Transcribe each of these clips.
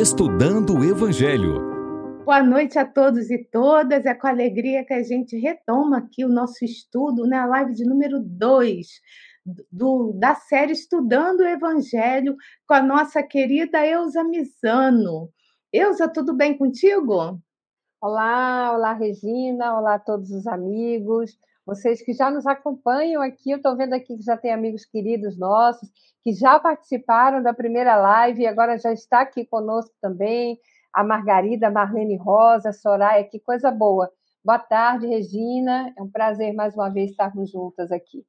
Estudando o Evangelho. Boa noite a todos e todas. É com alegria que a gente retoma aqui o nosso estudo na né? live de número 2 do, da série Estudando o Evangelho com a nossa querida Eusa Misano. Eusa, tudo bem contigo? Olá, olá Regina, olá a todos os amigos, vocês que já nos acompanham aqui, eu estou vendo aqui que já tem amigos queridos nossos, que já participaram da primeira live e agora já está aqui conosco também, a Margarida, Marlene Rosa, Soraya, que coisa boa. Boa tarde, Regina, é um prazer mais uma vez estarmos juntas aqui.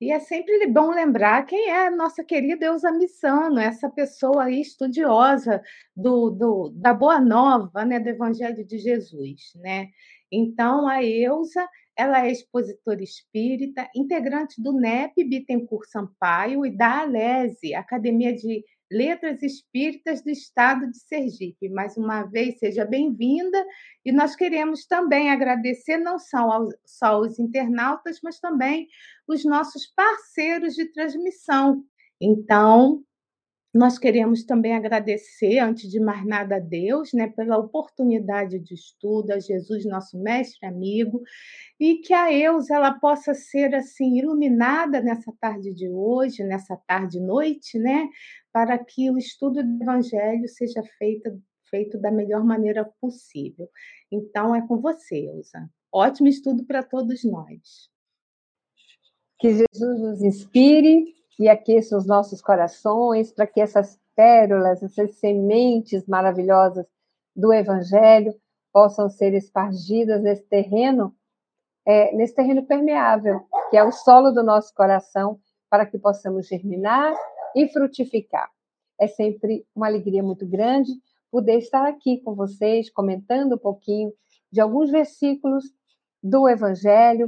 E é sempre bom lembrar quem é a nossa querida Eusa Missano, essa pessoa aí estudiosa do, do, da Boa Nova, né, do Evangelho de Jesus, né? Então, a Eusa, ela é expositora espírita, integrante do NEP Bittencourt Sampaio e da ALESE, Academia de Letras Espíritas do Estado de Sergipe. Mais uma vez, seja bem-vinda. E nós queremos também agradecer não só, só os internautas, mas também os nossos parceiros de transmissão. Então, nós queremos também agradecer, antes de mais nada, a Deus, né, pela oportunidade de estudo, a Jesus, nosso mestre amigo, e que a Eus ela possa ser assim iluminada nessa tarde de hoje, nessa tarde noite, né, para que o estudo do Evangelho seja feito, feito da melhor maneira possível. Então, é com você, Elza. Ótimo estudo para todos nós. Que Jesus nos inspire e aqueça os nossos corações, para que essas pérolas, essas sementes maravilhosas do Evangelho possam ser espargidas nesse terreno, é, nesse terreno permeável, que é o solo do nosso coração, para que possamos germinar e frutificar. É sempre uma alegria muito grande poder estar aqui com vocês, comentando um pouquinho de alguns versículos do Evangelho,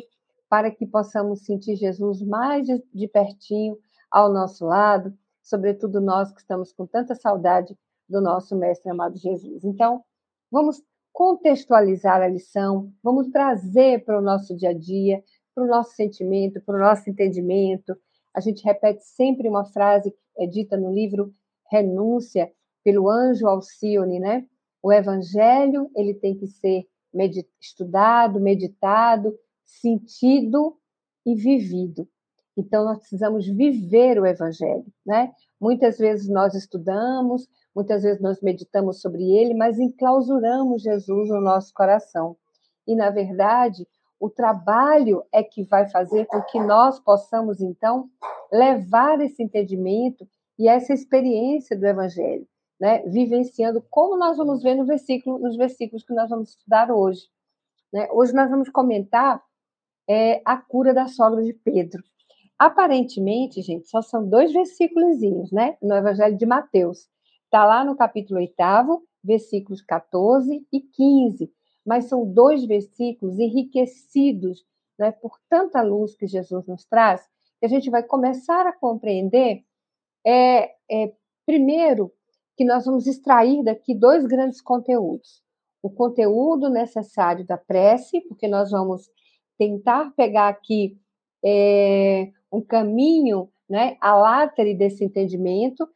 para que possamos sentir Jesus mais de pertinho ao nosso lado, sobretudo nós que estamos com tanta saudade do nosso Mestre amado Jesus. Então, vamos contextualizar a lição, vamos trazer para o nosso dia a dia, para o nosso sentimento, para o nosso entendimento. A gente repete sempre uma frase que é dita no livro Renúncia, pelo anjo Alcione, né? O evangelho, ele tem que ser estudado, meditado, sentido e vivido. Então, nós precisamos viver o Evangelho, né? Muitas vezes nós estudamos, muitas vezes nós meditamos sobre ele, mas enclausuramos Jesus no nosso coração. E, na verdade, o trabalho é que vai fazer com que nós possamos, então, levar esse entendimento e essa experiência do Evangelho, né? vivenciando, como nós vamos ver no versículo, nos versículos que nós vamos estudar hoje. Né? Hoje nós vamos comentar é, a cura da sogra de Pedro. Aparentemente, gente, só são dois versículos, né? No Evangelho de Mateus. Está lá no capítulo 8, versículos 14 e 15. Mas são dois versículos enriquecidos né, por tanta luz que Jesus nos traz, que a gente vai começar a compreender, é, é, primeiro, que nós vamos extrair daqui dois grandes conteúdos. O conteúdo necessário da prece, porque nós vamos tentar pegar aqui é, um caminho, né, a látere desse entendimento,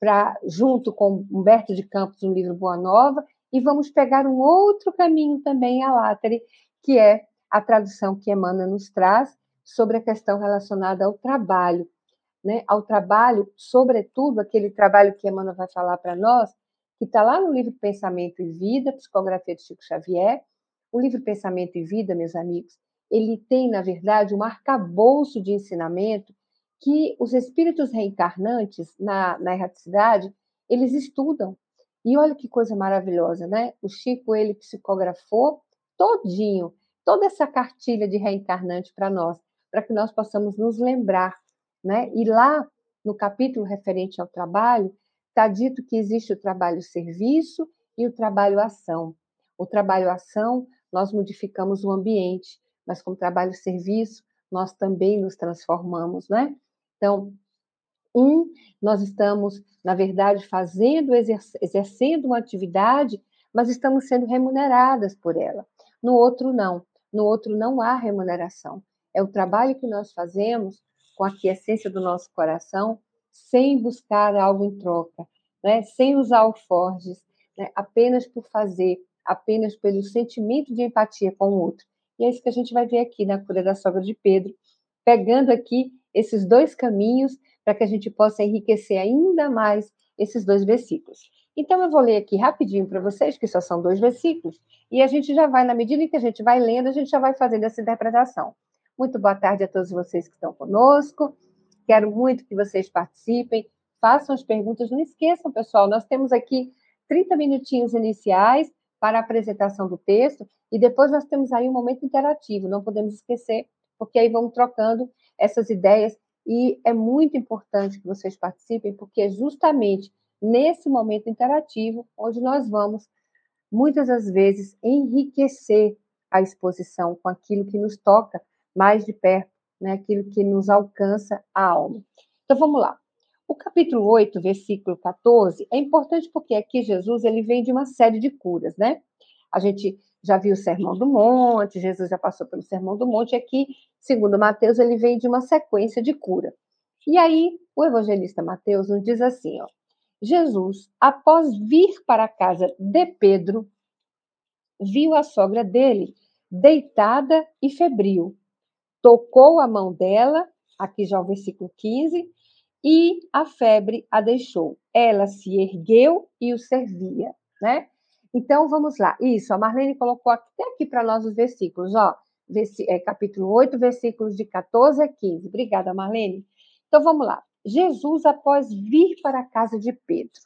para junto com Humberto de Campos no livro Boa Nova, e vamos pegar um outro caminho também a látere, que é a tradução que Emmanuel nos traz sobre a questão relacionada ao trabalho, né, ao trabalho, sobretudo aquele trabalho que Emmanuel vai falar para nós, que está lá no livro Pensamento e Vida, Psicografia de Chico Xavier. O livro Pensamento e Vida, meus amigos, ele tem, na verdade, um arcabouço de ensinamento que os espíritos reencarnantes na, na erraticidade, eles estudam. E olha que coisa maravilhosa, né? O Chico, ele psicografou todinho, toda essa cartilha de reencarnante para nós, para que nós possamos nos lembrar, né? E lá, no capítulo referente ao trabalho, está dito que existe o trabalho-serviço e o trabalho-ação. O trabalho-ação, nós modificamos o ambiente, mas com trabalho-serviço, nós também nos transformamos, né? Então, um, nós estamos, na verdade, fazendo, exercendo uma atividade, mas estamos sendo remuneradas por ela. No outro, não. No outro, não há remuneração. É o trabalho que nós fazemos com a essência do nosso coração, sem buscar algo em troca. né, sem usar alforjes, né, apenas por fazer, apenas pelo sentimento de empatia com o outro. E é isso que a gente vai ver aqui na cura da sogra de Pedro, pegando aqui esses dois caminhos para que a gente possa enriquecer ainda mais esses dois versículos. Então, eu vou ler aqui rapidinho para vocês, que só são dois versículos, e a gente já vai, na medida em que a gente vai lendo, a gente já vai fazendo essa interpretação. Muito boa tarde a todos vocês que estão conosco. Quero muito que vocês participem, façam as perguntas. Não esqueçam, pessoal, nós temos aqui 30 minutinhos iniciais para a apresentação do texto e depois nós temos aí um momento interativo, não podemos esquecer, porque aí vamos trocando essas ideias e é muito importante que vocês participem, porque é justamente nesse momento interativo onde nós vamos, muitas das vezes, enriquecer a exposição com aquilo que nos toca mais de perto, né, aquilo que nos alcança a alma. Então vamos lá. O capítulo 8, versículo 14, é importante porque aqui Jesus ele vem de uma série de curas, né? A gente já viu o Sermão do Monte, Jesus já passou pelo Sermão do Monte, e aqui, segundo Mateus, ele vem de uma sequência de cura. E aí, o evangelista Mateus nos diz assim, ó, Jesus, após vir para a casa de Pedro, viu a sogra dele deitada e febril. Tocou a mão dela, aqui já o versículo 15, e a febre a deixou. Ela se ergueu e o servia, né? Então vamos lá. Isso, a Marlene colocou até aqui para nós os versículos, ó. É, capítulo 8, versículos de 14 a 15. Obrigada, Marlene. Então vamos lá. Jesus após vir para a casa de Pedro.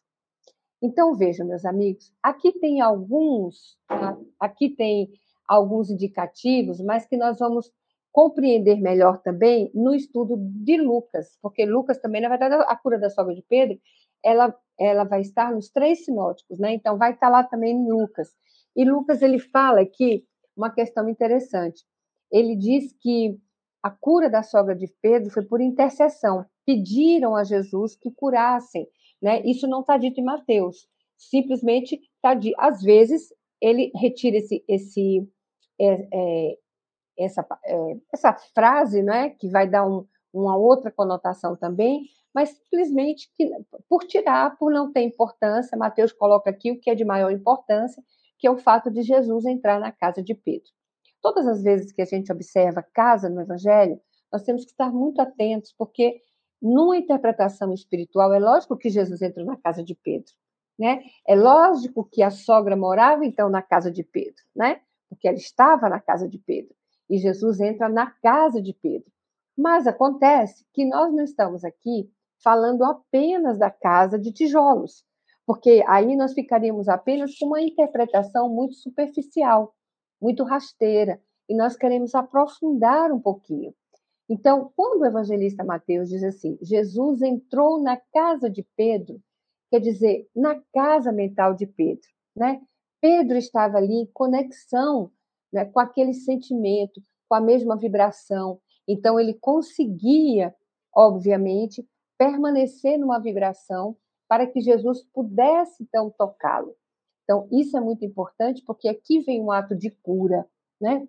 Então vejam, meus amigos, aqui tem alguns, tá? aqui tem alguns indicativos, mas que nós vamos compreender melhor também no estudo de Lucas, porque Lucas também, na verdade, a cura da sogra de Pedro, ela, ela vai estar nos três sinóticos, né? Então vai estar lá também em Lucas. E Lucas ele fala aqui uma questão interessante. Ele diz que a cura da sogra de Pedro foi por intercessão. Pediram a Jesus que curassem, né? Isso não está dito em Mateus. Simplesmente está dito. Às vezes ele retira esse esse é, é, essa, é, essa frase, né, que vai dar um, uma outra conotação também, mas simplesmente que, por tirar, por não ter importância, Mateus coloca aqui o que é de maior importância, que é o fato de Jesus entrar na casa de Pedro. Todas as vezes que a gente observa casa no Evangelho, nós temos que estar muito atentos, porque numa interpretação espiritual, é lógico que Jesus entrou na casa de Pedro, né? É lógico que a sogra morava então na casa de Pedro, né? Porque ela estava na casa de Pedro e Jesus entra na casa de Pedro. Mas acontece que nós não estamos aqui falando apenas da casa de tijolos, porque aí nós ficaríamos apenas com uma interpretação muito superficial, muito rasteira, e nós queremos aprofundar um pouquinho. Então, quando o evangelista Mateus diz assim, Jesus entrou na casa de Pedro, quer dizer, na casa mental de Pedro, né? Pedro estava ali em conexão né, com aquele sentimento, com a mesma vibração. Então, ele conseguia, obviamente, permanecer numa vibração para que Jesus pudesse, então, tocá-lo. Então, isso é muito importante, porque aqui vem um ato de cura, né?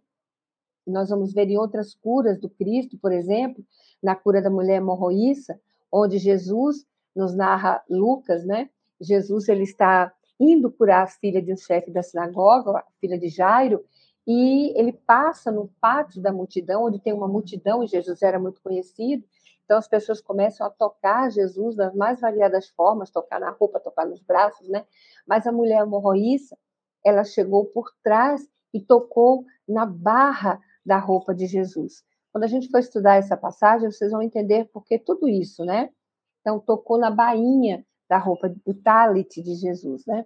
Nós vamos ver em outras curas do Cristo, por exemplo, na cura da mulher hemorroíça, onde Jesus nos narra Lucas, né? Jesus ele está indo curar a filha de um chefe da sinagoga, a filha de Jairo, e ele passa no pátio da multidão, onde tem uma multidão, e Jesus era muito conhecido, então as pessoas começam a tocar Jesus das mais variadas formas, tocar na roupa, tocar nos braços, né? Mas a mulher hemorroíça, ela chegou por trás e tocou na barra da roupa de Jesus. Quando a gente for estudar essa passagem, vocês vão entender por que tudo isso, né? Então, tocou na bainha da roupa do talit de Jesus, né?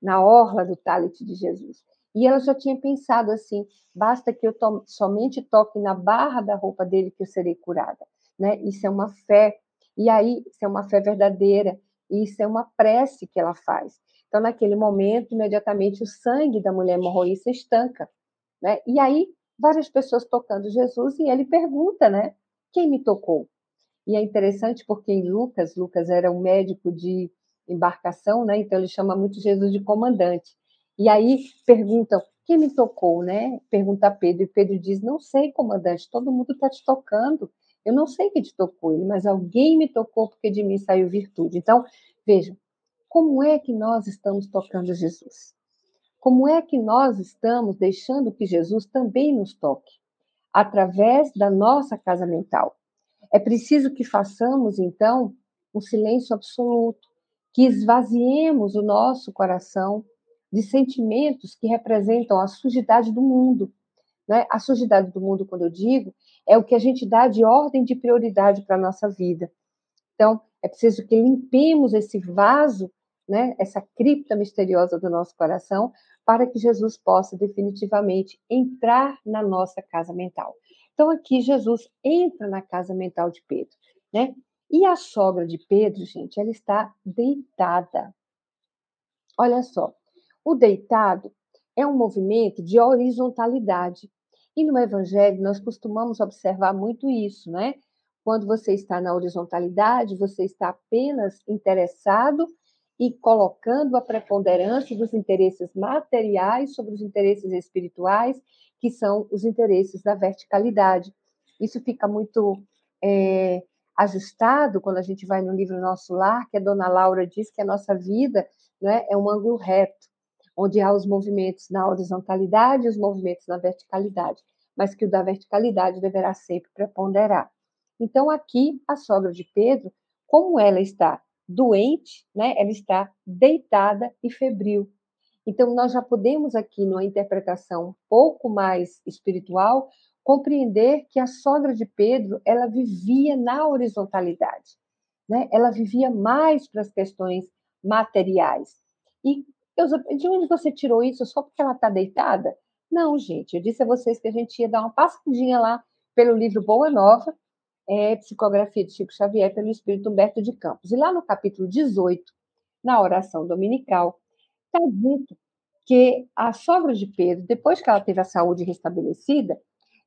Na orla do talit de Jesus. E ela já tinha pensado assim: basta que eu to somente toque na barra da roupa dele que eu serei curada. Né? Isso é uma fé. E aí, isso é uma fé verdadeira. E isso é uma prece que ela faz. Então, naquele momento, imediatamente o sangue da mulher hemorroísta estanca. Né? E aí, várias pessoas tocando Jesus e ele pergunta, né? Quem me tocou? E é interessante porque em Lucas, Lucas era um médico de embarcação, né? Então ele chama muito Jesus de comandante. E aí perguntam, quem me tocou, né? Pergunta Pedro, e Pedro diz, não sei, comandante, todo mundo está te tocando. Eu não sei quem te tocou, mas alguém me tocou porque de mim saiu virtude. Então, vejam, como é que nós estamos tocando Jesus? Como é que nós estamos deixando que Jesus também nos toque? Através da nossa casa mental. É preciso que façamos, então, um silêncio absoluto, que esvaziemos o nosso coração de sentimentos que representam a sujidade do mundo. Né? A sujidade do mundo, quando eu digo, é o que a gente dá de ordem de prioridade para a nossa vida. Então, é preciso que limpemos esse vaso, né, essa cripta misteriosa do nosso coração, para que Jesus possa definitivamente entrar na nossa casa mental. Então, aqui Jesus entra na casa mental de Pedro, né? E a sogra de Pedro, gente, ela está deitada. Olha só, o deitado é um movimento de horizontalidade. E no Evangelho nós costumamos observar muito isso, né? Quando você está na horizontalidade, você está apenas interessado e colocando a preponderância dos interesses materiais sobre os interesses espirituais, que são os interesses da verticalidade. Isso fica muito é, ajustado quando a gente vai no livro Nosso Lar, que a dona Laura diz que a nossa vida né, é um ângulo reto, onde há os movimentos na horizontalidade e os movimentos na verticalidade, mas que o da verticalidade deverá sempre preponderar. Então, aqui, a sogra de Pedro, como ela está doente, né? Ela está deitada e febril. Então, nós já podemos aqui, numa interpretação um pouco mais espiritual, compreender que a sogra de Pedro, ela vivia na horizontalidade, né? Ela vivia mais para as questões materiais. E de onde você tirou isso? Só porque ela está deitada? Não, gente. Eu disse a vocês que a gente ia dar uma passadinha lá pelo livro Boa Nova, é, Psicografia de Chico Xavier pelo Espírito Humberto de Campos. E lá no capítulo 18, na oração dominical, está dito que a sogra de Pedro, depois que ela teve a saúde restabelecida,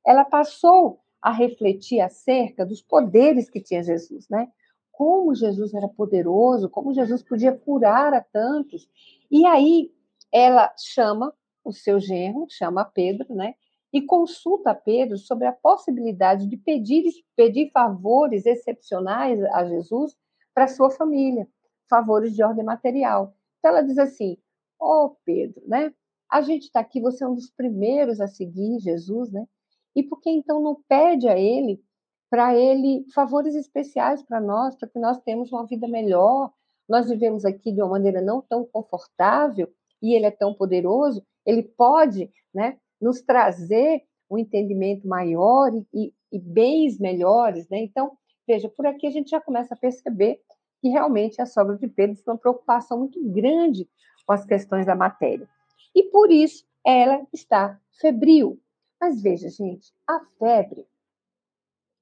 ela passou a refletir acerca dos poderes que tinha Jesus, né? Como Jesus era poderoso, como Jesus podia curar a tantos. E aí ela chama o seu genro, chama Pedro, né? e consulta Pedro sobre a possibilidade de pedir, pedir favores excepcionais a Jesus para sua família, favores de ordem material. Então ela diz assim: Ó oh, Pedro, né? A gente está aqui, você é um dos primeiros a seguir Jesus, né? E por que então não pede a ele para ele favores especiais para nós, para que nós tenhamos uma vida melhor? Nós vivemos aqui de uma maneira não tão confortável e ele é tão poderoso, ele pode, né, nos trazer um entendimento maior e, e, bens melhores, né? Então, veja, por aqui a gente já começa a perceber que realmente a sogra de Pedro tem uma preocupação muito grande com as questões da matéria. E por isso ela está febril. Mas veja, gente, a febre,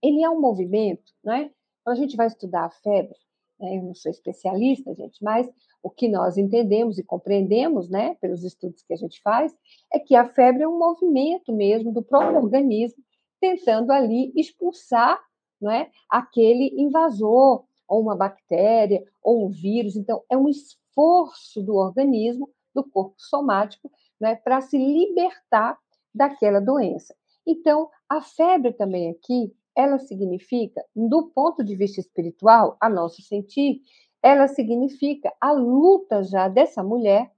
ele é um movimento, né? Quando a gente vai estudar a febre, né, eu não sou especialista, gente, mas o que nós entendemos e compreendemos, né, pelos estudos que a gente faz, é que a febre é um movimento mesmo do próprio organismo tentando ali expulsar, não é, aquele invasor, ou uma bactéria, ou um vírus. Então, é um esforço do organismo, do corpo somático, né, para se libertar daquela doença. Então, a febre também aqui, ela significa, do ponto de vista espiritual, a nosso sentir, ela significa a luta já dessa mulher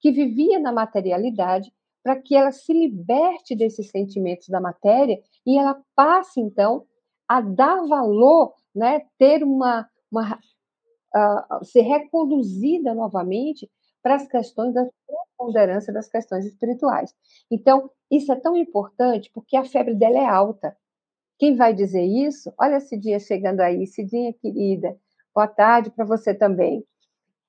que vivia na materialidade para que ela se liberte desses sentimentos da matéria e ela passe então a dar valor, né, ter uma, uma uh, ser reconduzida novamente para as questões da preponderância das questões espirituais. Então, isso é tão importante porque a febre dela é alta. Quem vai dizer isso? Olha dia chegando aí, Cidinha querida, Boa tarde para você também.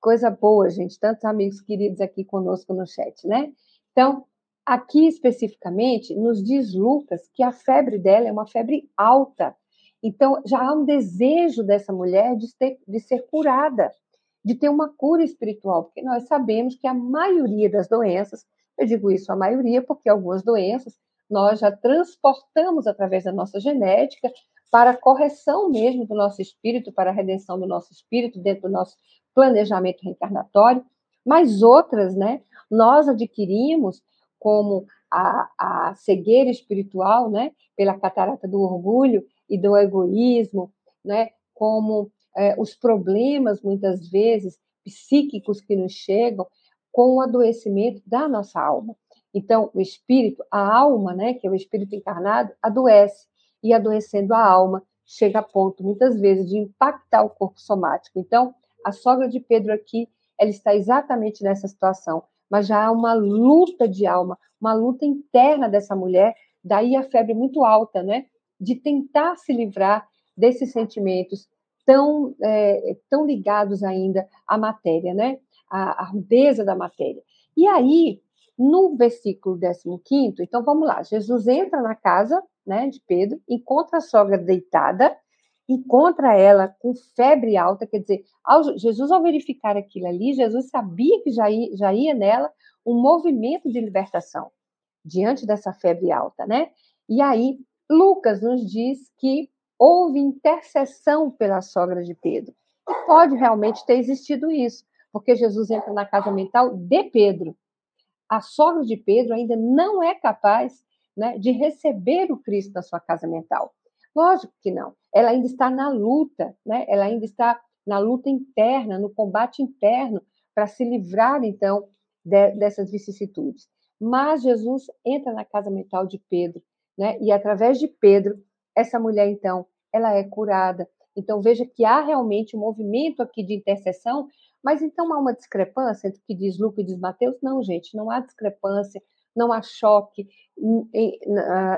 Coisa boa, gente, tantos amigos queridos aqui conosco no chat, né? Então, aqui especificamente, nos diz Lucas que a febre dela é uma febre alta. Então, já há um desejo dessa mulher de, ter, de ser curada, de ter uma cura espiritual, porque nós sabemos que a maioria das doenças, eu digo isso a maioria porque algumas doenças nós já transportamos através da nossa genética para a correção mesmo do nosso espírito, para a redenção do nosso espírito, dentro do nosso planejamento reencarnatório, mas outras, né, nós adquirimos como a, a cegueira espiritual, né, pela catarata do orgulho e do egoísmo, né, como é, os problemas, muitas vezes, psíquicos que nos chegam com o adoecimento da nossa alma. Então, o espírito, a alma, né, que é o espírito encarnado, adoece. E adoecendo a alma, chega a ponto, muitas vezes, de impactar o corpo somático. Então, a sogra de Pedro aqui, ela está exatamente nessa situação. Mas já há uma luta de alma, uma luta interna dessa mulher, daí a febre muito alta, né? De tentar se livrar desses sentimentos tão, é, tão ligados ainda à matéria, né? A, a rudeza da matéria. E aí, no versículo 15, então vamos lá, Jesus entra na casa né, de Pedro, encontra a sogra deitada, encontra ela com febre alta, quer dizer, ao, Jesus, ao verificar aquilo ali, Jesus sabia que já ia, já ia nela um movimento de libertação diante dessa febre alta, né? E aí, Lucas nos diz que houve intercessão pela sogra de Pedro. E pode realmente ter existido isso, porque Jesus entra na casa mental de Pedro a sogra de Pedro ainda não é capaz né, de receber o Cristo na sua casa mental. Lógico que não. Ela ainda está na luta, né? ela ainda está na luta interna, no combate interno, para se livrar, então, de, dessas vicissitudes. Mas Jesus entra na casa mental de Pedro, né? e através de Pedro, essa mulher, então, ela é curada. Então, veja que há realmente um movimento aqui de intercessão mas então há uma discrepância entre o que diz Lucas e diz Mateus? Não, gente, não há discrepância, não há choque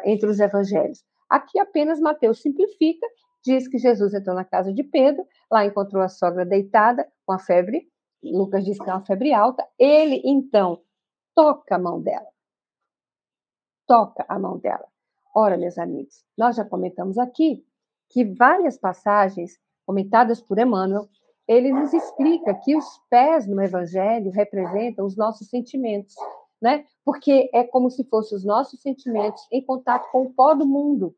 entre os evangelhos. Aqui apenas Mateus simplifica, diz que Jesus entrou na casa de Pedro, lá encontrou a sogra deitada com a febre, Lucas diz que é uma febre alta, ele então toca a mão dela. Toca a mão dela. Ora, meus amigos, nós já comentamos aqui que várias passagens comentadas por Emmanuel ele nos explica que os pés no Evangelho representam os nossos sentimentos, né? Porque é como se fossem os nossos sentimentos em contato com o pó do mundo.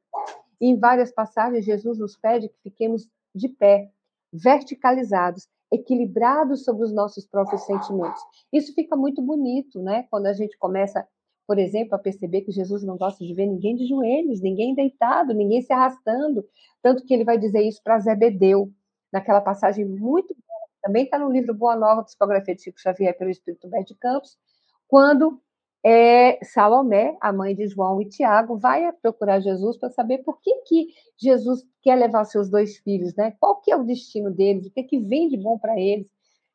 E em várias passagens, Jesus nos pede que fiquemos de pé, verticalizados, equilibrados sobre os nossos próprios sentimentos. Isso fica muito bonito, né? Quando a gente começa, por exemplo, a perceber que Jesus não gosta de ver ninguém de joelhos, ninguém deitado, ninguém se arrastando. Tanto que ele vai dizer isso para Zebedeu naquela passagem muito boa, também está no livro Boa Nova, Psicografia de Chico Xavier pelo Espírito Humberto de Campos, quando é, Salomé, a mãe de João e Tiago, vai procurar Jesus para saber por que, que Jesus quer levar seus dois filhos, né? Qual que é o destino deles, o que, que vem de bom para eles.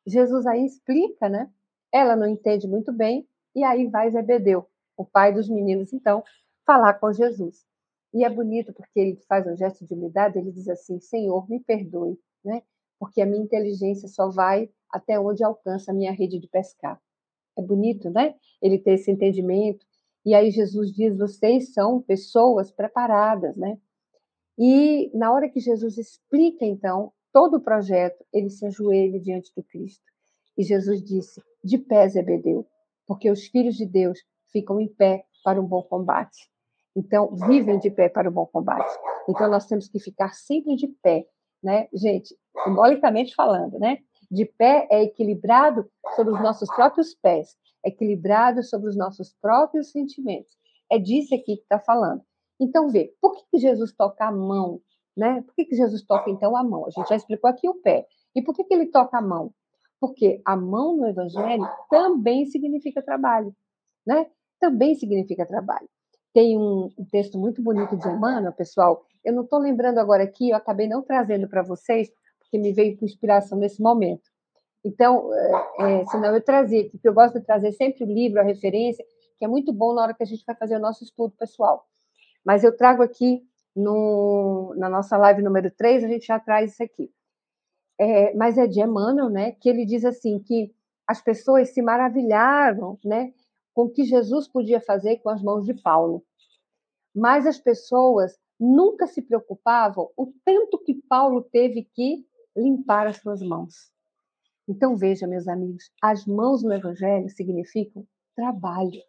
Jesus aí explica, né? Ela não entende muito bem, e aí vai Zebedeu, o pai dos meninos, então, falar com Jesus. E é bonito porque ele faz um gesto de humildade, ele diz assim: Senhor, me perdoe, né? Porque a minha inteligência só vai até onde alcança a minha rede de pescar. É bonito, né? Ele ter esse entendimento. E aí Jesus diz: vocês são pessoas preparadas, né? E na hora que Jesus explica, então, todo o projeto, ele se ajoelha diante do Cristo. E Jesus disse: De pé, Zebedeu, porque os filhos de Deus ficam em pé para um bom combate. Então, vivem de pé para o bom combate. Então, nós temos que ficar sempre de pé, né? Gente, simbolicamente falando, né? De pé é equilibrado sobre os nossos próprios pés, equilibrado sobre os nossos próprios sentimentos. É disso aqui que está falando. Então, vê, por que, que Jesus toca a mão? Né? Por que, que Jesus toca, então, a mão? A gente já explicou aqui o pé. E por que, que ele toca a mão? Porque a mão no Evangelho também significa trabalho, né? Também significa trabalho. Tem um, texto muito bonito de Emmanuel, pessoal. Eu não estou lembrando agora aqui, eu acabei não trazendo para vocês, porque me veio com inspiração nesse momento. Então, é, é, senão eu trazia, porque eu gosto de trazer sempre o livro, a referência, que é muito bom na hora que a gente vai fazer o nosso estudo pessoal. Mas eu trago aqui no, na nossa live número 3, a gente já traz isso aqui. É, mas é de Emmanuel, né, que ele diz assim, que as pessoas se maravilharam, né, com o que Jesus podia fazer com as mãos de Paulo. Mas as pessoas nunca se preocupavam o tanto que Paulo teve que limpar as suas mãos. Então veja, meus amigos, as mãos no evangelho significam trabalho.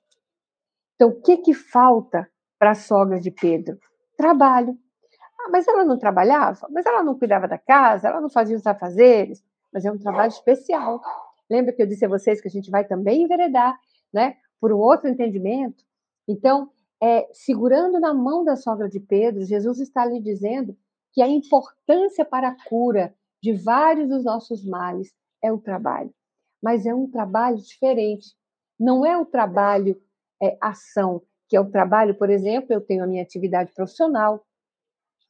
Então o que que falta para a sogra de Pedro? Trabalho. Ah, mas ela não trabalhava? Mas ela não cuidava da casa? Ela não fazia os afazeres? Mas é um trabalho especial. Lembra que eu disse a vocês que a gente vai também enveredar, né? Por um outro entendimento. Então, é, segurando na mão da sogra de Pedro, Jesus está lhe dizendo que a importância para a cura de vários dos nossos males é o trabalho, mas é um trabalho diferente. Não é o trabalho é, ação, que é o trabalho, por exemplo, eu tenho a minha atividade profissional,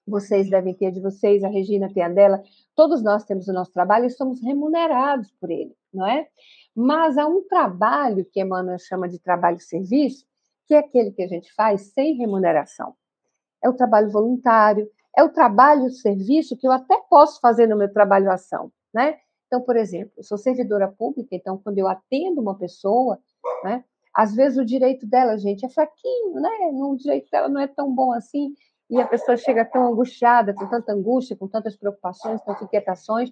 vocês devem ter a de vocês, a Regina tem a dela, todos nós temos o nosso trabalho e somos remunerados por ele, não é? Mas há um trabalho que Emmanuel chama de trabalho-serviço, que é aquele que a gente faz sem remuneração. É o trabalho voluntário, é o trabalho-serviço que eu até posso fazer no meu trabalho-ação, né? Então, por exemplo, eu sou servidora pública, então quando eu atendo uma pessoa, né? Às vezes o direito dela, gente, é fraquinho, né? O direito dela não é tão bom assim, e a pessoa chega tão angustiada, com tanta angústia, com tantas preocupações, tantas inquietações,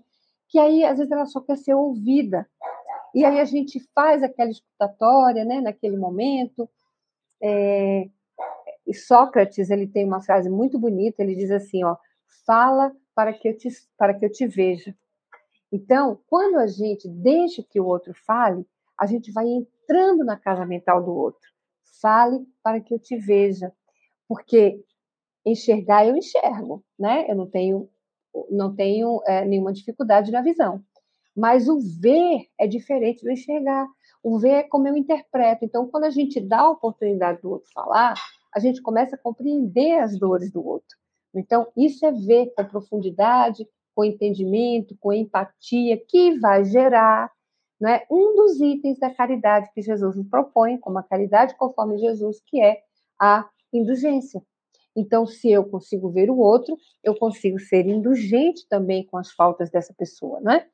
que aí às vezes ela só quer ser ouvida. E aí a gente faz aquela escutatória, né, naquele momento. É... Sócrates ele tem uma frase muito bonita. Ele diz assim, ó, fala para que eu te para que eu te veja. Então, quando a gente deixa que o outro fale, a gente vai entrando na casa mental do outro. Fale para que eu te veja, porque enxergar eu enxergo, né? Eu não tenho não tenho é, nenhuma dificuldade na visão. Mas o ver é diferente do enxergar. O ver é como eu interpreto. Então, quando a gente dá a oportunidade do outro falar, a gente começa a compreender as dores do outro. Então, isso é ver com profundidade, com entendimento, com empatia, que vai gerar não é, um dos itens da caridade que Jesus nos propõe, como a caridade conforme Jesus, que é a indulgência. Então, se eu consigo ver o outro, eu consigo ser indulgente também com as faltas dessa pessoa, não é?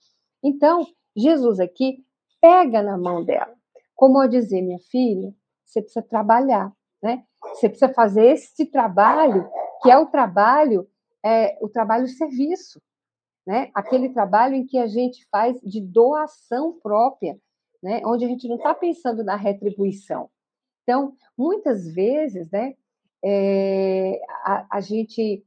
Então, Jesus aqui pega na mão dela, como ao dizer, minha filha, você precisa trabalhar, né? Você precisa fazer esse trabalho, que é o trabalho, é, o trabalho serviço, né? Aquele trabalho em que a gente faz de doação própria, né? Onde a gente não está pensando na retribuição. Então, muitas vezes, né? É, a, a, gente.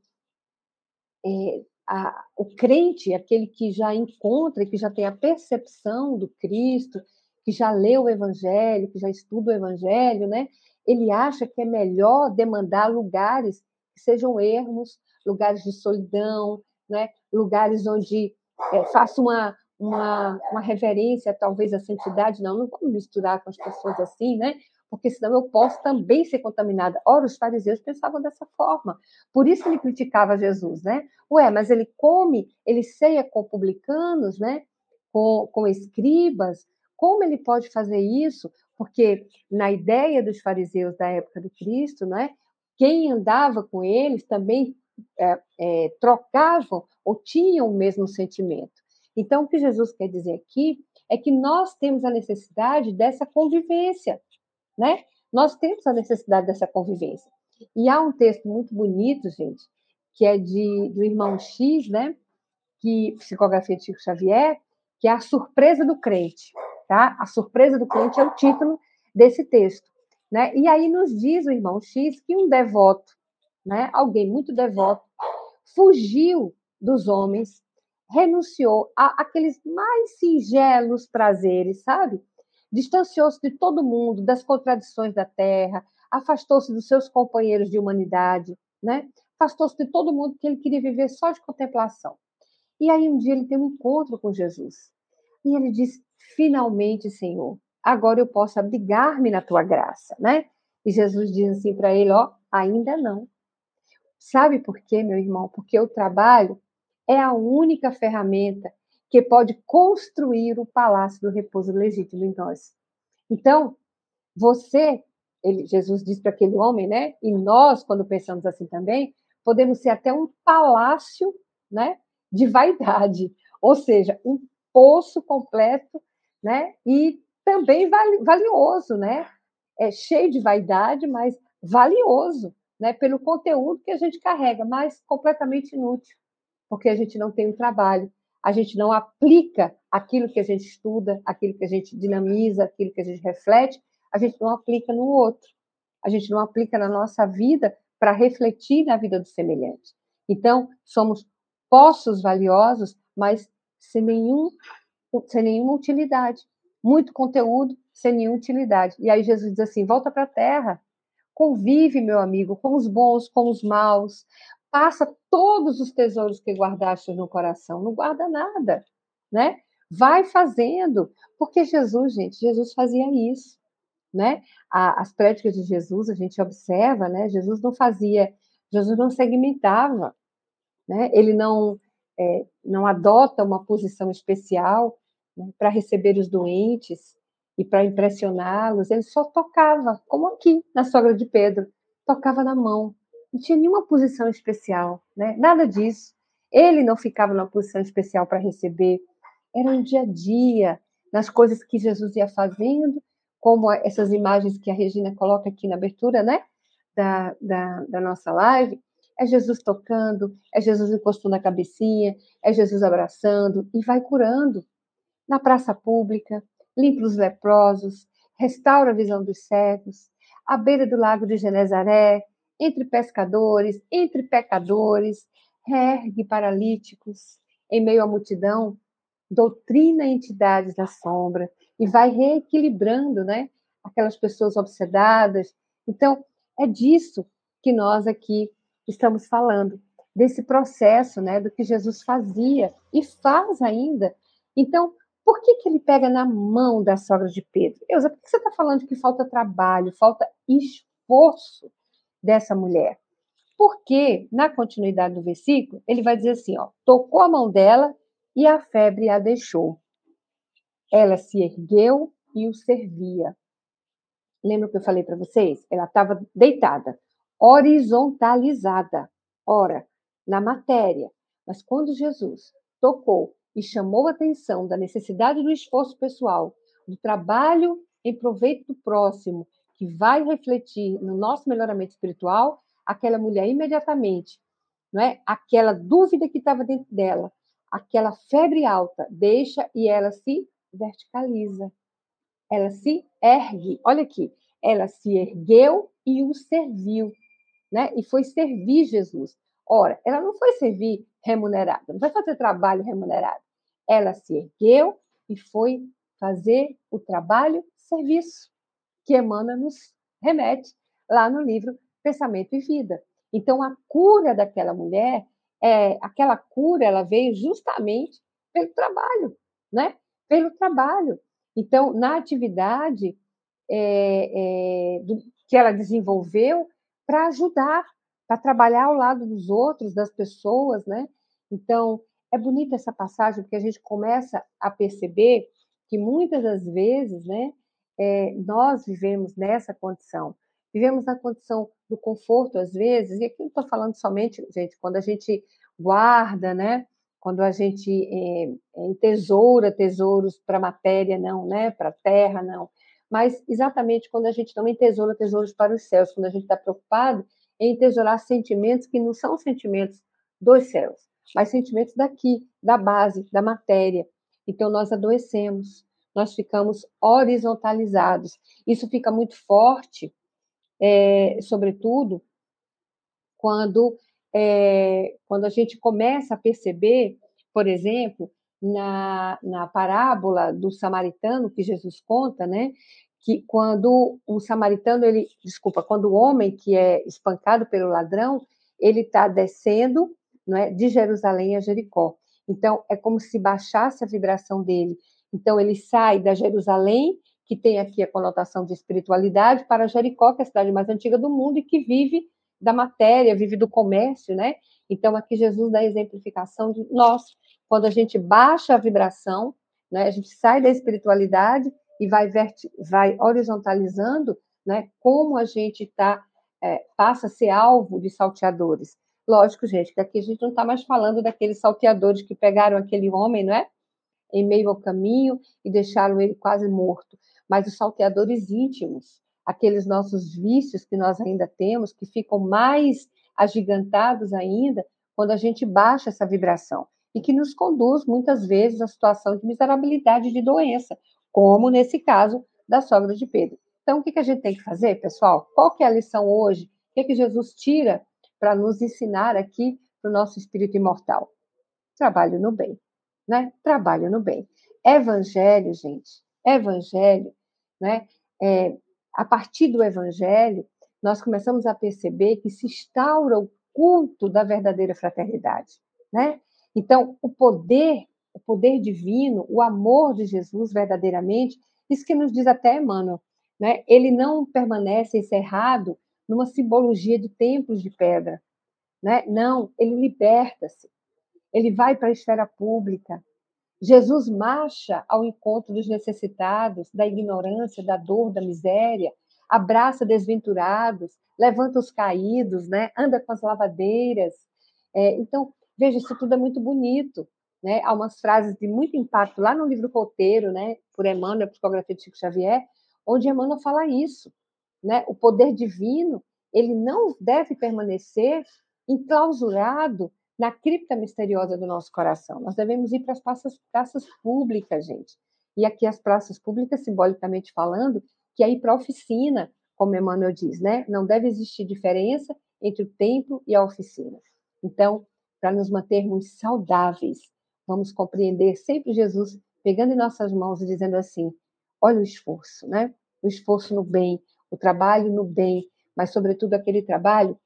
É, a, o crente, aquele que já encontra, que já tem a percepção do Cristo, que já leu o Evangelho, que já estuda o Evangelho, né? Ele acha que é melhor demandar lugares que sejam ermos, lugares de solidão, né? Lugares onde é, faça uma, uma, uma reverência, talvez, à santidade. Não, não vamos misturar com as pessoas assim, né? Porque senão eu posso também ser contaminada. Ora, os fariseus pensavam dessa forma. Por isso ele criticava Jesus, né? Ué, mas ele come, ele ceia com publicanos, né? Com, com escribas. Como ele pode fazer isso? Porque na ideia dos fariseus da época do Cristo, né? Quem andava com eles também é, é, trocavam ou tinham o mesmo sentimento. Então, o que Jesus quer dizer aqui é que nós temos a necessidade dessa convivência né? Nós temos a necessidade dessa convivência. E há um texto muito bonito, gente, que é de, do irmão X, né? Que psicografia de Chico Xavier, que é a surpresa do crente, tá? A surpresa do crente é o título desse texto, né? E aí nos diz o irmão X que um devoto, né? Alguém muito devoto, fugiu dos homens, renunciou a aqueles mais singelos prazeres, sabe? Distanciou-se de todo mundo, das contradições da terra, afastou-se dos seus companheiros de humanidade, né? afastou-se de todo mundo que ele queria viver só de contemplação. E aí um dia ele tem um encontro com Jesus. E ele diz: Finalmente, Senhor, agora eu posso abrigar-me na tua graça, né? E Jesus diz assim para ele: Ó, ainda não. Sabe por quê, meu irmão? Porque o trabalho é a única ferramenta que pode construir o palácio do repouso legítimo em nós. Então, você, ele, Jesus diz para aquele homem, né? E nós, quando pensamos assim também, podemos ser até um palácio, né? De vaidade, ou seja, um poço completo, né? E também valioso, né? É cheio de vaidade, mas valioso, né? Pelo conteúdo que a gente carrega, mas completamente inútil, porque a gente não tem um trabalho a gente não aplica aquilo que a gente estuda, aquilo que a gente dinamiza, aquilo que a gente reflete, a gente não aplica no outro. A gente não aplica na nossa vida para refletir na vida do semelhante. Então, somos poços valiosos, mas sem, nenhum, sem nenhuma utilidade. Muito conteúdo, sem nenhuma utilidade. E aí Jesus diz assim: volta para a terra, convive, meu amigo, com os bons, com os maus, passa todos os tesouros que guardaste no coração, não guarda nada, né? vai fazendo, porque Jesus, gente, Jesus fazia isso, né? as prédicas de Jesus, a gente observa, né? Jesus não fazia, Jesus não segmentava, né? Ele não é, não adota uma posição especial né, para receber os doentes e para impressioná-los, ele só tocava, como aqui na sogra de Pedro, tocava na mão, não tinha nenhuma posição especial, né? nada disso. Ele não ficava numa posição especial para receber, era no dia a dia, nas coisas que Jesus ia fazendo, como essas imagens que a Regina coloca aqui na abertura, né, da, da, da nossa live, é Jesus tocando, é Jesus encostando a cabecinha, é Jesus abraçando e vai curando. Na praça pública, limpa os leprosos, restaura a visão dos cegos, à beira do lago de Genezaré, entre pescadores, entre pecadores, reergue paralíticos, em meio à multidão, doutrina entidades da sombra e vai reequilibrando, né, aquelas pessoas obsedadas. Então, é disso que nós aqui estamos falando, desse processo, né, do que Jesus fazia e faz ainda. Então, por que, que ele pega na mão da sogra de Pedro? Eusa, por que você está falando que falta trabalho, falta esforço dessa mulher? Porque, na continuidade do versículo, ele vai dizer assim: ó, tocou a mão dela e a febre a deixou. Ela se ergueu e o servia. Lembra que eu falei para vocês? Ela estava deitada, horizontalizada, ora, na matéria. Mas quando Jesus tocou e chamou a atenção da necessidade do esforço pessoal, do trabalho em proveito do próximo, que vai refletir no nosso melhoramento espiritual, aquela mulher imediatamente, não é? Aquela dúvida que estava dentro dela, aquela febre alta, deixa e ela se verticaliza. Ela se ergue. Olha aqui, ela se ergueu e o serviu, né? E foi servir Jesus. Ora, ela não foi servir remunerada, não vai fazer trabalho remunerado. Ela se ergueu e foi fazer o trabalho serviço que Emmanuel nos remete lá no livro Pensamento e Vida. Então, a cura daquela mulher, é, aquela cura, ela veio justamente pelo trabalho, né? Pelo trabalho. Então, na atividade é, é, do, que ela desenvolveu para ajudar, para trabalhar ao lado dos outros, das pessoas, né? Então, é bonita essa passagem, porque a gente começa a perceber que muitas das vezes, né, é, nós vivemos nessa condição. Vivemos na condição do conforto, às vezes, e aqui não estou falando somente, gente, quando a gente guarda, né? Quando a gente é, é entesoura tesouros para matéria, não, né? Para terra, não. Mas exatamente quando a gente não entesoura tesouros para os céus, quando a gente está preocupado em entesourar sentimentos que não são sentimentos dos céus, mas sentimentos daqui, da base, da matéria. Então nós adoecemos, nós ficamos horizontalizados. Isso fica muito forte, é, sobretudo, quando, é, quando a gente começa a perceber, por exemplo, na, na parábola do samaritano que Jesus conta, né? Que quando o samaritano, ele, desculpa, quando o homem que é espancado pelo ladrão, ele está descendo não é, de Jerusalém a Jericó. Então, é como se baixasse a vibração dele. Então, ele sai da Jerusalém, que tem aqui a conotação de espiritualidade, para Jericó, que é a cidade mais antiga do mundo e que vive da matéria, vive do comércio, né? Então, aqui Jesus dá a exemplificação de nós, quando a gente baixa a vibração, né, a gente sai da espiritualidade e vai, vai horizontalizando, né, como a gente tá, é, passa a ser alvo de salteadores. Lógico, gente, que aqui a gente não está mais falando daqueles salteadores que pegaram aquele homem, não é? Em meio ao caminho e deixaram ele quase morto. Mas os salteadores íntimos, aqueles nossos vícios que nós ainda temos, que ficam mais agigantados ainda quando a gente baixa essa vibração e que nos conduz muitas vezes à situação de miserabilidade de doença, como nesse caso da sogra de Pedro. Então, o que a gente tem que fazer, pessoal? Qual que é a lição hoje? O que, é que Jesus tira para nos ensinar aqui para o nosso espírito imortal. Trabalho no bem, né? Trabalho no bem. Evangelho, gente, evangelho, né? É, a partir do evangelho, nós começamos a perceber que se instaura o culto da verdadeira fraternidade, né? Então, o poder o poder divino, o amor de Jesus verdadeiramente, isso que nos diz até Emmanuel, né? ele não permanece encerrado numa simbologia de templos de pedra. Né? Não, ele liberta-se, ele vai para a esfera pública. Jesus marcha ao encontro dos necessitados, da ignorância, da dor, da miséria, abraça desventurados, levanta os caídos, né? anda com as lavadeiras. É, então, veja, isso tudo é muito bonito. Né? Há umas frases de muito impacto lá no livro Roteiro, né? por Emmanuel, a psicografia de Chico Xavier, onde Emmanuel fala isso. Né? O poder divino ele não deve permanecer enclausurado na cripta misteriosa do nosso coração. Nós devemos ir para as praças, praças públicas, gente. E aqui as praças públicas, simbolicamente falando, que é ir para a oficina, como Emmanuel diz, né? Não deve existir diferença entre o templo e a oficina. Então, para nos mantermos saudáveis, vamos compreender sempre Jesus pegando em nossas mãos e dizendo assim: olha o esforço, né? O esforço no bem, o trabalho no bem, mas sobretudo aquele trabalho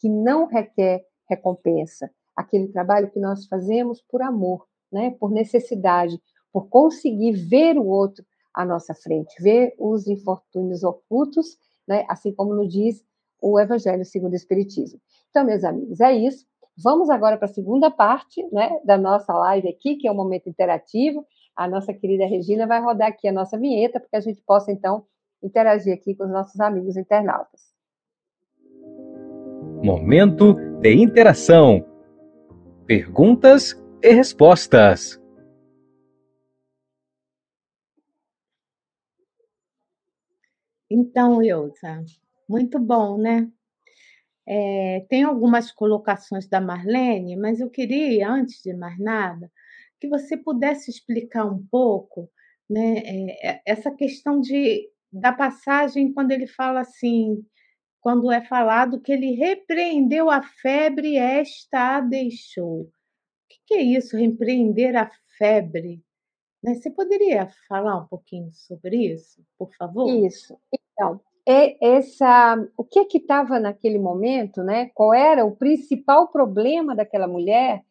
que não requer recompensa, aquele trabalho que nós fazemos por amor, né? Por necessidade, por conseguir ver o outro à nossa frente, ver os infortúnios ocultos, né? Assim como nos diz o Evangelho segundo o Espiritismo. Então, meus amigos, é isso. Vamos agora para a segunda parte né, da nossa live aqui, que é o um momento interativo. A nossa querida Regina vai rodar aqui a nossa vinheta, para que a gente possa, então, interagir aqui com os nossos amigos internautas. Momento de interação. Perguntas e respostas. Então, Ilza, muito bom, né? É, tem algumas colocações da Marlene, mas eu queria, antes de mais nada, que você pudesse explicar um pouco né, é, essa questão de, da passagem quando ele fala assim, quando é falado que ele repreendeu a febre, esta a deixou. O que é isso, repreender a febre? Né? Você poderia falar um pouquinho sobre isso, por favor? Isso. Então, é essa, o que é que estava naquele momento, né? Qual era o principal problema daquela mulher?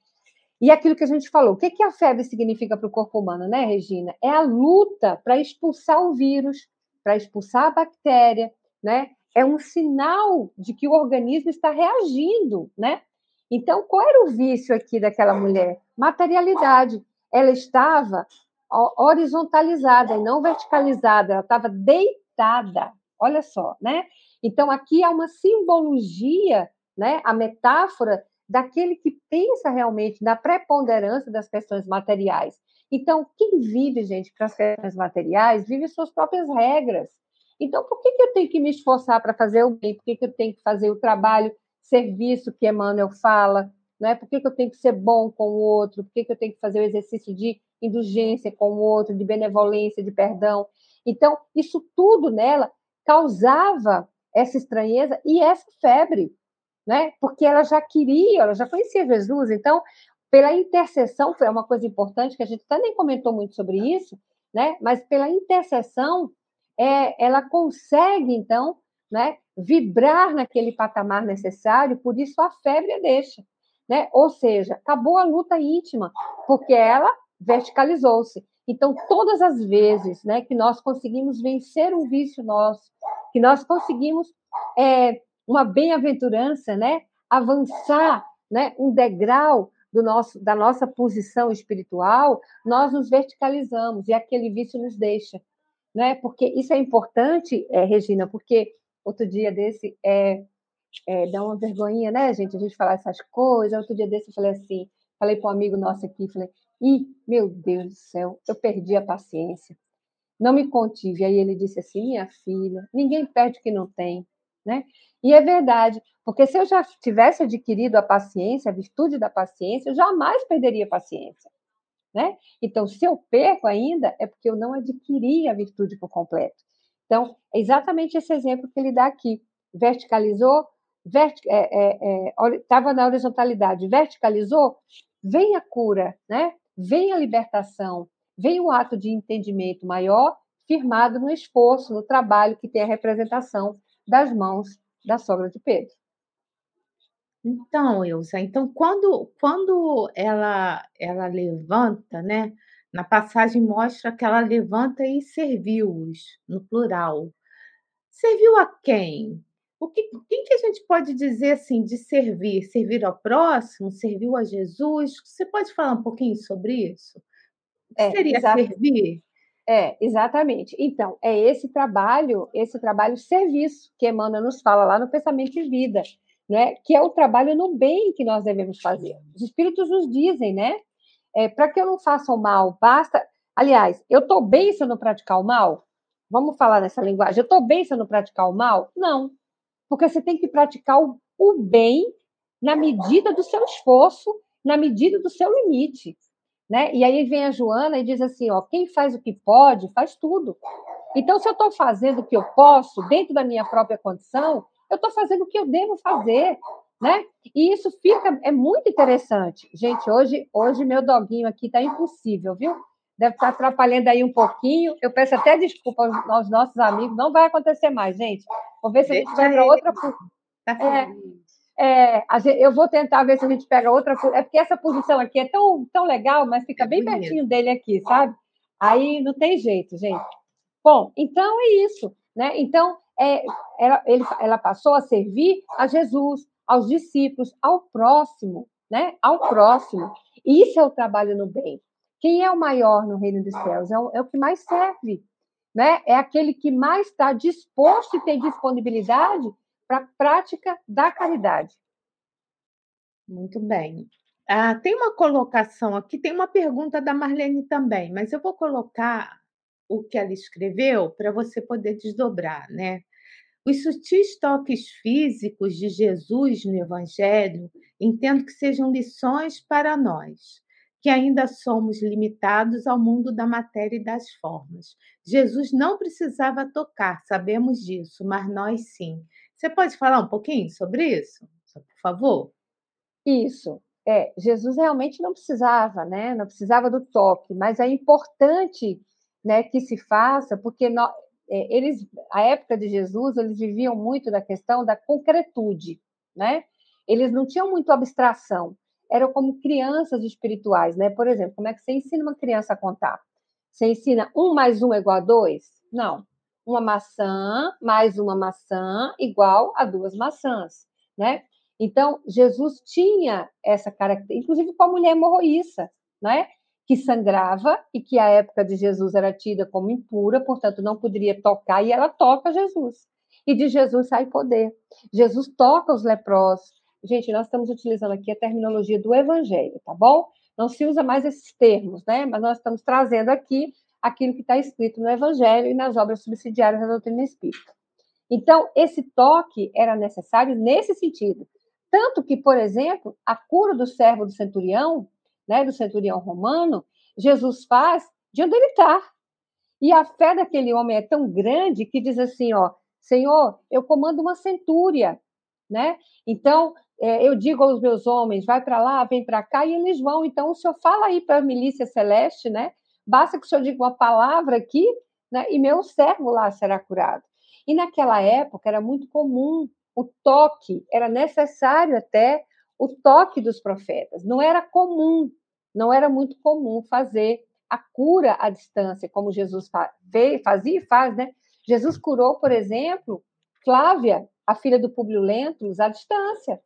E aquilo que a gente falou, o que, que a febre significa para o corpo humano, né, Regina? É a luta para expulsar o vírus, para expulsar a bactéria, né? É um sinal de que o organismo está reagindo, né? Então, qual era o vício aqui daquela mulher? Materialidade. Ela estava horizontalizada e não verticalizada, ela estava deitada. Olha só, né? Então aqui há uma simbologia, né? A metáfora daquele que pensa realmente na preponderância das questões materiais. Então, quem vive, gente, para as questões materiais, vive suas próprias regras. Então, por que, que eu tenho que me esforçar para fazer o bem? Por que, que eu tenho que fazer o trabalho, serviço que Emmanuel fala? Né? Por que, que eu tenho que ser bom com o outro? Por que, que eu tenho que fazer o exercício de indulgência com o outro, de benevolência, de perdão? Então, isso tudo nela causava essa estranheza e essa febre, né? Porque ela já queria, ela já conhecia Jesus, então pela intercessão foi uma coisa importante que a gente até nem comentou muito sobre isso, né? Mas pela intercessão é, ela consegue então, né? Vibrar naquele patamar necessário, por isso a febre a deixa, né? Ou seja, acabou a luta íntima, porque ela verticalizou-se. Então, todas as vezes né, que nós conseguimos vencer um vício nosso, que nós conseguimos é, uma bem-aventurança, né, avançar né, um degrau do nosso, da nossa posição espiritual, nós nos verticalizamos e aquele vício nos deixa. Né? Porque isso é importante, é, Regina, porque outro dia desse é, é, dá uma vergonha, né, gente, a gente falar essas coisas. Outro dia desse eu falei assim, falei para um amigo nosso aqui, falei, e, meu Deus do céu, eu perdi a paciência. Não me contive. Aí ele disse assim: minha filha, ninguém perde o que não tem. Né? E é verdade, porque se eu já tivesse adquirido a paciência, a virtude da paciência, eu jamais perderia a paciência. Né? Então, se eu perco ainda, é porque eu não adquiri a virtude por completo. Então, é exatamente esse exemplo que ele dá aqui. Verticalizou, estava é, é, é, na horizontalidade, verticalizou, vem a cura, né? vem a libertação, vem o ato de entendimento maior, firmado no esforço, no trabalho que tem a representação das mãos da sogra de Pedro. Então, Ilza, então quando quando ela ela levanta, né, na passagem mostra que ela levanta e serviu-os, no plural. Serviu a quem? O que quem que a gente pode dizer, assim, de servir? Servir ao próximo? Serviu a Jesus? Você pode falar um pouquinho sobre isso? O que É, seria servir? É, exatamente. Então, é esse trabalho, esse trabalho serviço que Emmanuel nos fala lá no Pensamento de Vida, né? Que é o trabalho no bem que nós devemos fazer. Os espíritos nos dizem, né? É, para que eu não faça o mal, basta. Aliás, eu estou bem se eu não praticar o mal? Vamos falar nessa linguagem. Eu estou bem se eu não praticar o mal? Não. Porque você tem que praticar o, o bem na medida do seu esforço, na medida do seu limite. Né? E aí vem a Joana e diz assim: ó, quem faz o que pode, faz tudo. Então, se eu estou fazendo o que eu posso, dentro da minha própria condição, eu estou fazendo o que eu devo fazer. Né? E isso fica, é muito interessante. Gente, hoje, hoje meu doguinho aqui está impossível, viu? Deve estar tá atrapalhando aí um pouquinho. Eu peço até desculpa aos, aos, nossos amigos, não vai acontecer mais, gente. Vou ver se a gente vai para outra. Tá é, é, eu vou tentar ver se a gente pega outra. É porque essa posição aqui é tão, tão legal, mas fica é bem bonito. pertinho dele aqui, sabe? Aí não tem jeito, gente. Bom, então é isso, né? Então é, ela, ele, ela passou a servir a Jesus, aos discípulos, ao próximo, né? Ao próximo. Isso é o trabalho no bem. Quem é o maior no reino dos céus? É o, é o que mais serve, né? É aquele que mais está disposto e tem disponibilidade para a prática da caridade. Muito bem. Ah, tem uma colocação aqui, tem uma pergunta da Marlene também, mas eu vou colocar o que ela escreveu para você poder desdobrar, né? Os sutis toques físicos de Jesus no Evangelho entendo que sejam lições para nós, que ainda somos limitados ao mundo da matéria e das formas. Jesus não precisava tocar, sabemos disso, mas nós sim. Você pode falar um pouquinho sobre isso, por favor? Isso. É, Jesus realmente não precisava, né? Não precisava do toque, mas é importante, né, que se faça, porque nós, eles, a época de Jesus, eles viviam muito da questão da concretude, né? Eles não tinham muito abstração, eram como crianças espirituais, né? Por exemplo, como é que você ensina uma criança a contar? Você ensina um mais um é igual a dois? Não uma maçã mais uma maçã igual a duas maçãs, né? Então, Jesus tinha essa característica, inclusive com a mulher hemorroíça, né? Que sangrava e que a época de Jesus era tida como impura, portanto, não poderia tocar, e ela toca Jesus. E de Jesus sai poder. Jesus toca os leprosos. Gente, nós estamos utilizando aqui a terminologia do evangelho, tá bom? Não se usa mais esses termos, né? Mas nós estamos trazendo aqui aquilo que está escrito no Evangelho e nas obras subsidiárias da doutrina espírita. Então, esse toque era necessário nesse sentido. Tanto que, por exemplo, a cura do servo do centurião, né, do centurião romano, Jesus faz de onde ele está. E a fé daquele homem é tão grande que diz assim: ó, Senhor, eu comando uma centúria, né? Então, é, eu digo aos meus homens, vai para lá, vem para cá, e eles vão. Então, o senhor fala aí para a milícia celeste, né? Basta que o senhor diga uma palavra aqui, né, e meu servo lá será curado. E naquela época era muito comum o toque, era necessário até o toque dos profetas. Não era comum, não era muito comum fazer a cura à distância, como Jesus fazia e faz, né? Jesus curou, por exemplo, Flávia, a filha do Públio Lentulus, à distância,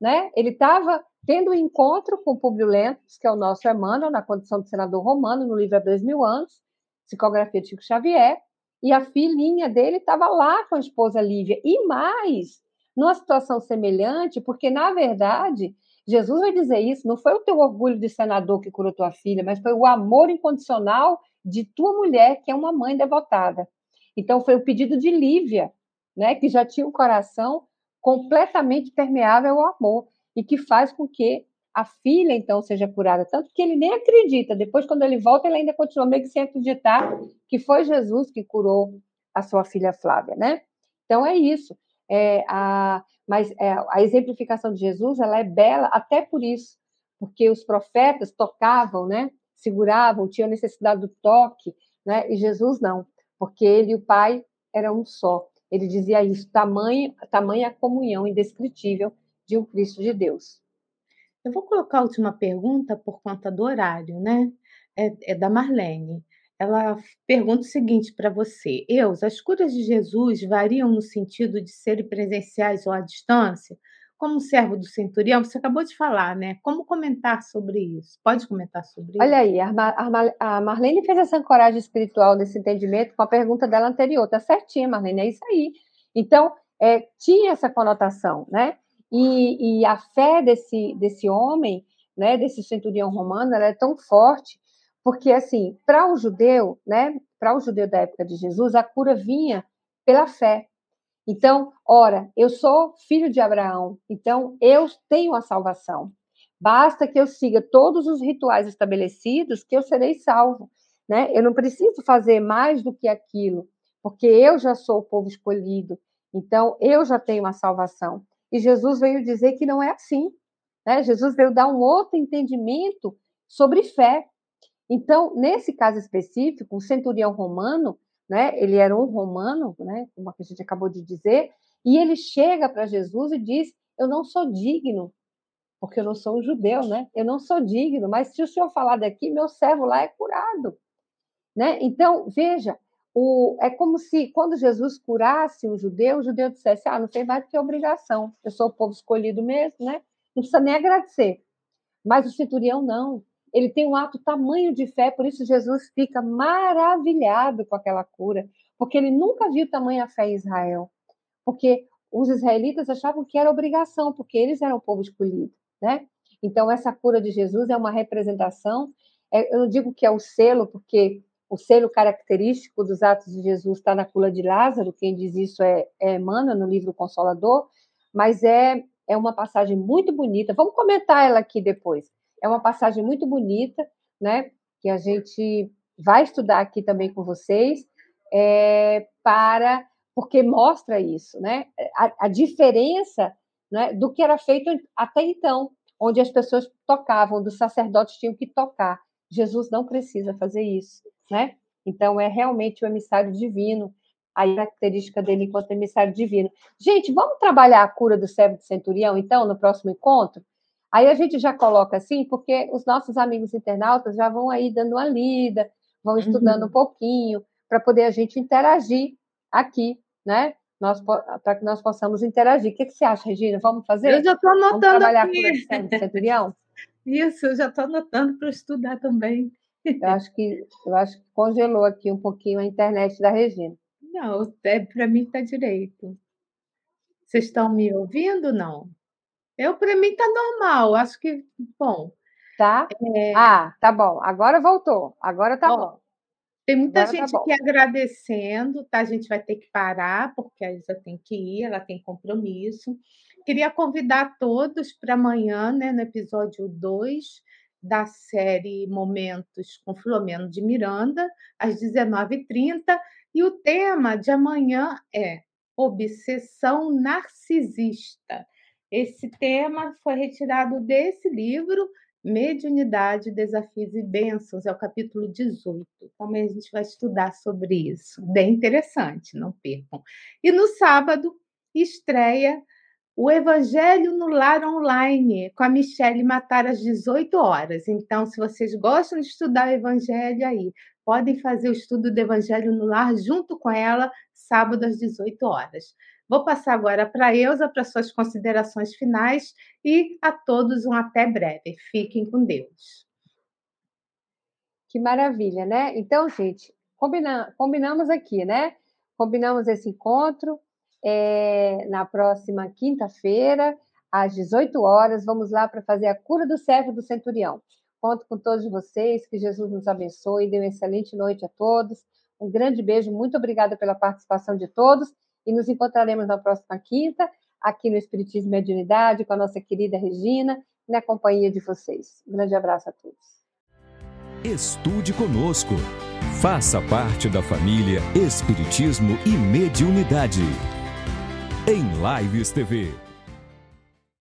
né? Ele estava tendo um encontro com Publio Lentulus, que é o nosso Emmanuel, na condição de senador romano, no livro Há Dois Mil Anos, psicografia de Chico Xavier, e a filhinha dele estava lá com a esposa Lívia. E mais, numa situação semelhante, porque, na verdade, Jesus vai dizer isso, não foi o teu orgulho de senador que curou tua filha, mas foi o amor incondicional de tua mulher, que é uma mãe devotada. Então, foi o pedido de Lívia, né, que já tinha um coração completamente permeável ao amor e que faz com que a filha, então, seja curada. Tanto que ele nem acredita. Depois, quando ele volta, ele ainda continua meio que sem acreditar que foi Jesus que curou a sua filha Flávia, né? Então, é isso. É, a, mas é, a exemplificação de Jesus, ela é bela até por isso, porque os profetas tocavam, né? Seguravam, tinham necessidade do toque, né? E Jesus não, porque ele e o Pai eram um só. Ele dizia isso, tamanho, tamanha comunhão indescritível de um Cristo de Deus. Eu vou colocar a última pergunta por conta do horário, né? É, é da Marlene. Ela pergunta o seguinte para você: Eus, as curas de Jesus variam no sentido de serem presenciais ou à distância? Como servo do centurião, você acabou de falar, né? Como comentar sobre isso? Pode comentar sobre Olha isso? aí, a, Marlene fez essa ancoragem espiritual nesse entendimento com a pergunta dela anterior. Tá certinho, Marlene, é isso aí. Então, é, tinha essa conotação, né? E, e, a fé desse, desse homem, né, desse centurião romano, ela é tão forte, porque, assim, para o judeu, né, para o judeu da época de Jesus, a cura vinha pela fé. Então, ora, eu sou filho de Abraão, então eu tenho a salvação. Basta que eu siga todos os rituais estabelecidos que eu serei salvo, né? Eu não preciso fazer mais do que aquilo, porque eu já sou o povo escolhido. Então, eu já tenho a salvação. E Jesus veio dizer que não é assim. Né? Jesus veio dar um outro entendimento sobre fé. Então, nesse caso específico, o centurião romano, né, ele era um romano, né, como a gente acabou de dizer, e ele chega para Jesus e diz: Eu não sou digno, porque eu não sou um judeu, né? Eu não sou digno, mas se o senhor falar daqui, meu servo lá é curado. Né? Então, veja, o, é como se, quando Jesus curasse um judeu, o judeu dissesse: Ah, não tem mais do que obrigação, eu sou o povo escolhido mesmo, né? Não precisa nem agradecer. Mas o centurião não. Ele tem um ato tamanho de fé, por isso Jesus fica maravilhado com aquela cura, porque ele nunca viu tamanha fé em Israel. Porque os israelitas achavam que era obrigação, porque eles eram o povo escolhido, né? Então, essa cura de Jesus é uma representação. É, eu não digo que é o selo, porque o selo característico dos atos de Jesus está na cura de Lázaro, quem diz isso é, é Emmanuel, no livro Consolador, mas é, é uma passagem muito bonita. Vamos comentar ela aqui depois. É uma passagem muito bonita, né? Que a gente vai estudar aqui também com vocês, é, para porque mostra isso, né? A, a diferença né, do que era feito até então, onde as pessoas tocavam, dos sacerdotes tinham que tocar. Jesus não precisa fazer isso né? Então, é realmente o emissário divino, a característica dele enquanto emissário divino. Gente, vamos trabalhar a cura do servo de centurião, então, no próximo encontro? Aí a gente já coloca assim, porque os nossos amigos internautas já vão aí dando uma lida, vão estudando uhum. um pouquinho, para poder a gente interagir aqui, né? Para que nós possamos interagir. O que, que, você acha, Regina? Vamos fazer? Eu já estou anotando. Vamos trabalhar aqui. servo de centurião? Isso, eu já estou anotando para estudar também. Eu acho que eu acho que congelou aqui um pouquinho a internet da Regina. Não, é, para mim está direito. Vocês estão me ouvindo? Não. Eu para mim está normal. Acho que bom. Tá? É... Ah, tá bom. Agora voltou. Agora tá bom. bom. Tem muita Agora tá gente tá aqui agradecendo, tá? A gente vai ter que parar, porque a Isa tem que ir, ela tem compromisso. Queria convidar todos para amanhã, né, no episódio 2, da série Momentos com Filomeno de Miranda, às 19h30, e o tema de amanhã é Obsessão Narcisista. Esse tema foi retirado desse livro, Mediunidade, Desafios e Bênçãos, é o capítulo 18. Também a gente vai estudar sobre isso. Bem interessante, não percam. E no sábado, estreia o Evangelho no Lar Online, com a Michelle Matar às 18 horas. Então, se vocês gostam de estudar o Evangelho aí, podem fazer o estudo do Evangelho no Lar junto com ela, sábado às 18 horas. Vou passar agora para a Eusa para suas considerações finais e a todos um até breve. Fiquem com Deus. Que maravilha, né? Então, gente, combina combinamos aqui, né? Combinamos esse encontro é, na próxima quinta-feira, às 18 horas. Vamos lá para fazer a cura do servo do centurião. Conto com todos vocês, que Jesus nos abençoe, dê uma excelente noite a todos. Um grande beijo, muito obrigada pela participação de todos e nos encontraremos na próxima quinta, aqui no Espiritismo e Mediunidade, com a nossa querida Regina, na companhia de vocês. Um grande abraço a todos. Estude conosco. Faça parte da família Espiritismo e Mediunidade em Lives TV.